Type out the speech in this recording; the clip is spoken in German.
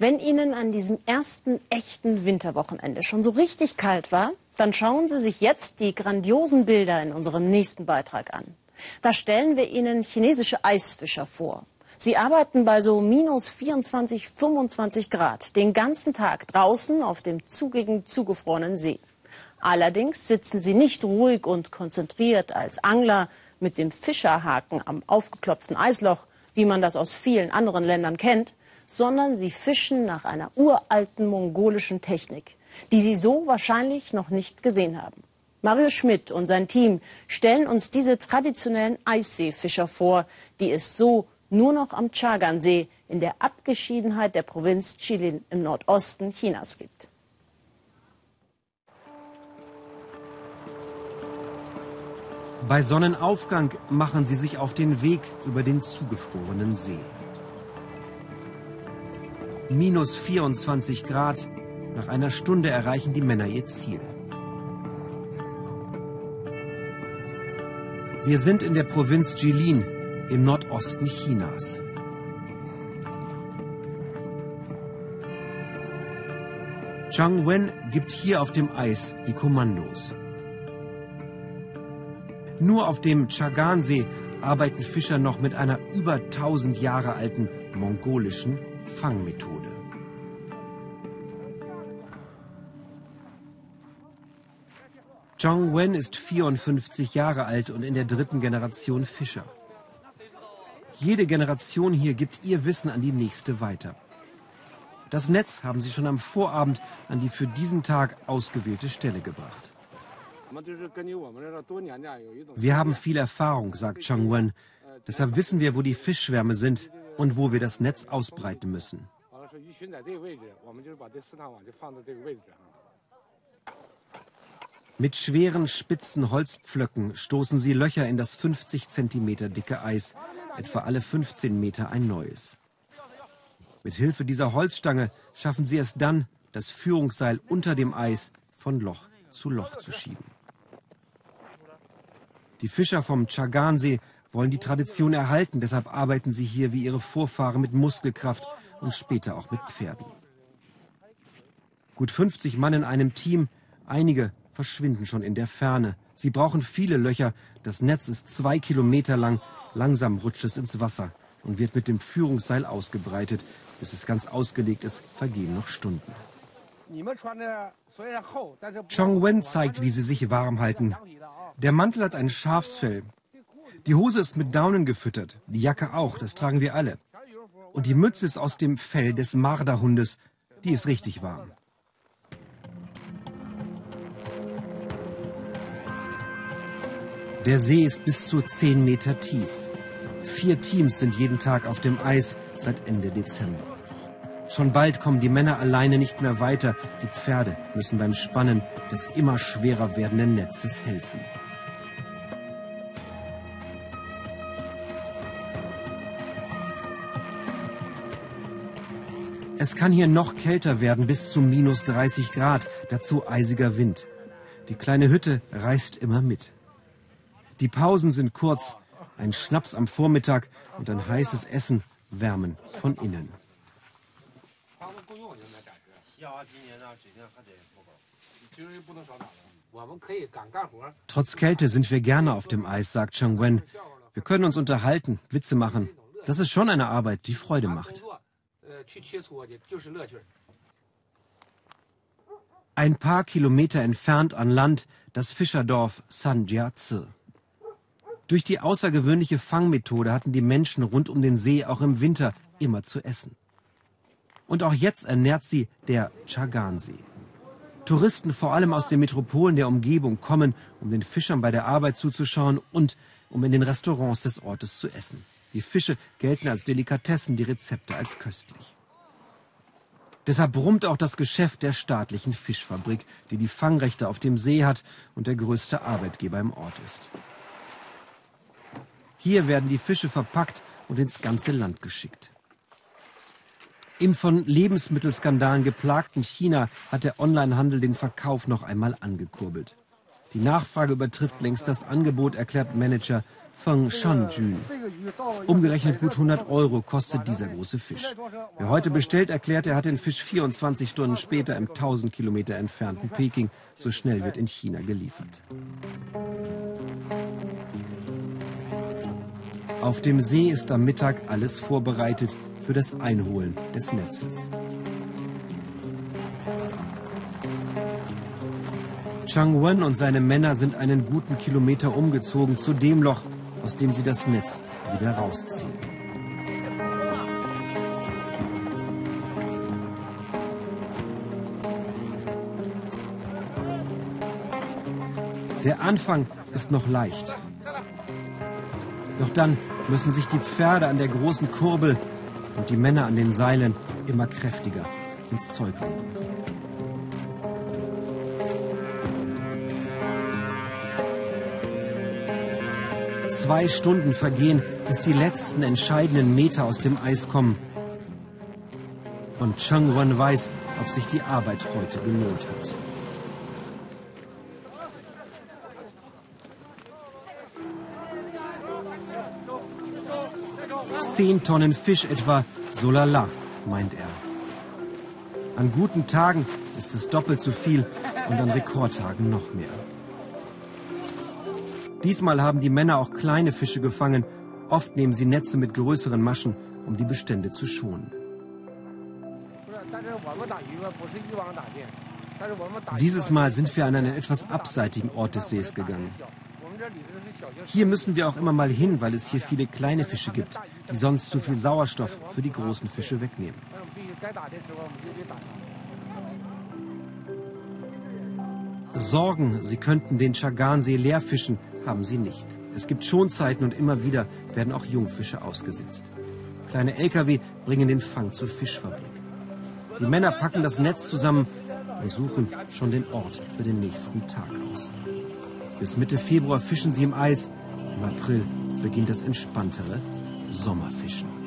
Wenn Ihnen an diesem ersten echten Winterwochenende schon so richtig kalt war, dann schauen Sie sich jetzt die grandiosen Bilder in unserem nächsten Beitrag an. Da stellen wir Ihnen chinesische Eisfischer vor. Sie arbeiten bei so minus 24, 25 Grad den ganzen Tag draußen auf dem zugigen, zugefrorenen See. Allerdings sitzen sie nicht ruhig und konzentriert als Angler mit dem Fischerhaken am aufgeklopften Eisloch, wie man das aus vielen anderen Ländern kennt, sondern sie fischen nach einer uralten mongolischen Technik, die sie so wahrscheinlich noch nicht gesehen haben. Mario Schmidt und sein Team stellen uns diese traditionellen Eisseefischer vor, die es so nur noch am Chagan-See in der Abgeschiedenheit der Provinz Jilin im Nordosten Chinas gibt. Bei Sonnenaufgang machen sie sich auf den Weg über den zugefrorenen See. Minus 24 Grad. Nach einer Stunde erreichen die Männer ihr Ziel. Wir sind in der Provinz Jilin im Nordosten Chinas. Zhang Wen gibt hier auf dem Eis die Kommandos. Nur auf dem Chagan-See arbeiten Fischer noch mit einer über 1000 Jahre alten mongolischen Fangmethode. Zhang Wen ist 54 Jahre alt und in der dritten Generation Fischer. Jede Generation hier gibt ihr Wissen an die nächste weiter. Das Netz haben sie schon am Vorabend an die für diesen Tag ausgewählte Stelle gebracht. Wir haben viel Erfahrung, sagt Chang Wen. Deshalb wissen wir, wo die Fischschwärme sind und wo wir das Netz ausbreiten müssen. Mit schweren, spitzen Holzpflöcken stoßen sie Löcher in das 50 cm dicke Eis, etwa alle 15 Meter ein neues. Mit Hilfe dieser Holzstange schaffen sie es dann, das Führungsseil unter dem Eis von Loch zu Loch zu schieben. Die Fischer vom Chagansee wollen die Tradition erhalten, deshalb arbeiten sie hier wie ihre Vorfahren mit Muskelkraft und später auch mit Pferden. Gut 50 Mann in einem Team, einige verschwinden schon in der Ferne. Sie brauchen viele Löcher, das Netz ist zwei Kilometer lang, langsam rutscht es ins Wasser und wird mit dem Führungsseil ausgebreitet. Bis es ganz ausgelegt ist, vergehen noch Stunden. Chong Wen zeigt, wie sie sich warm halten. Der Mantel hat ein Schafsfell. Die Hose ist mit Daunen gefüttert, die Jacke auch, das tragen wir alle. Und die Mütze ist aus dem Fell des Marderhundes, die ist richtig warm. Der See ist bis zu 10 Meter tief. Vier Teams sind jeden Tag auf dem Eis seit Ende Dezember. Schon bald kommen die Männer alleine nicht mehr weiter. Die Pferde müssen beim Spannen des immer schwerer werdenden Netzes helfen. Es kann hier noch kälter werden, bis zu minus 30 Grad, dazu eisiger Wind. Die kleine Hütte reißt immer mit. Die Pausen sind kurz, ein Schnaps am Vormittag und ein heißes Essen wärmen von innen. Trotz Kälte sind wir gerne auf dem Eis, sagt Chang Wen. Wir können uns unterhalten, Witze machen. Das ist schon eine Arbeit, die Freude macht. Ein paar Kilometer entfernt an Land das Fischerdorf Sanjiazi. Durch die außergewöhnliche Fangmethode hatten die Menschen rund um den See auch im Winter immer zu essen. Und auch jetzt ernährt sie der Chagansee. Touristen, vor allem aus den Metropolen der Umgebung, kommen, um den Fischern bei der Arbeit zuzuschauen und um in den Restaurants des Ortes zu essen. Die Fische gelten als Delikatessen, die Rezepte als köstlich. Deshalb brummt auch das Geschäft der staatlichen Fischfabrik, die die Fangrechte auf dem See hat und der größte Arbeitgeber im Ort ist. Hier werden die Fische verpackt und ins ganze Land geschickt. Im von Lebensmittelskandalen geplagten China hat der Onlinehandel den Verkauf noch einmal angekurbelt. Die Nachfrage übertrifft längst das Angebot, erklärt Manager Feng Shanjun. Umgerechnet gut 100 Euro kostet dieser große Fisch. Wer heute bestellt, erklärt, er hat den Fisch 24 Stunden später im 1000 Kilometer entfernten Peking. So schnell wird in China geliefert. Auf dem See ist am Mittag alles vorbereitet für das Einholen des Netzes. Chang Wen und seine Männer sind einen guten Kilometer umgezogen zu dem Loch, aus dem sie das Netz wieder rausziehen. Der Anfang ist noch leicht. Doch dann müssen sich die Pferde an der großen Kurbel und die Männer an den Seilen immer kräftiger ins Zeug legen. Zwei Stunden vergehen, bis die letzten entscheidenden Meter aus dem Eis kommen. Und Chang Wan weiß, ob sich die Arbeit heute gelohnt hat. Zehn Tonnen Fisch etwa, so lala, meint er. An guten Tagen ist es doppelt so viel und an Rekordtagen noch mehr. Diesmal haben die Männer auch kleine Fische gefangen. Oft nehmen sie Netze mit größeren Maschen, um die Bestände zu schonen. Dieses Mal sind wir an einen etwas abseitigen Ort des Sees gegangen. Hier müssen wir auch immer mal hin, weil es hier viele kleine Fische gibt, die sonst zu viel Sauerstoff für die großen Fische wegnehmen. Sorgen, sie könnten den Chagansee leerfischen, haben sie nicht. Es gibt Schonzeiten und immer wieder werden auch Jungfische ausgesetzt. Kleine Lkw bringen den Fang zur Fischfabrik. Die Männer packen das Netz zusammen und suchen schon den Ort für den nächsten Tag aus. Bis Mitte Februar fischen sie im Eis. Im April beginnt das entspanntere Sommerfischen.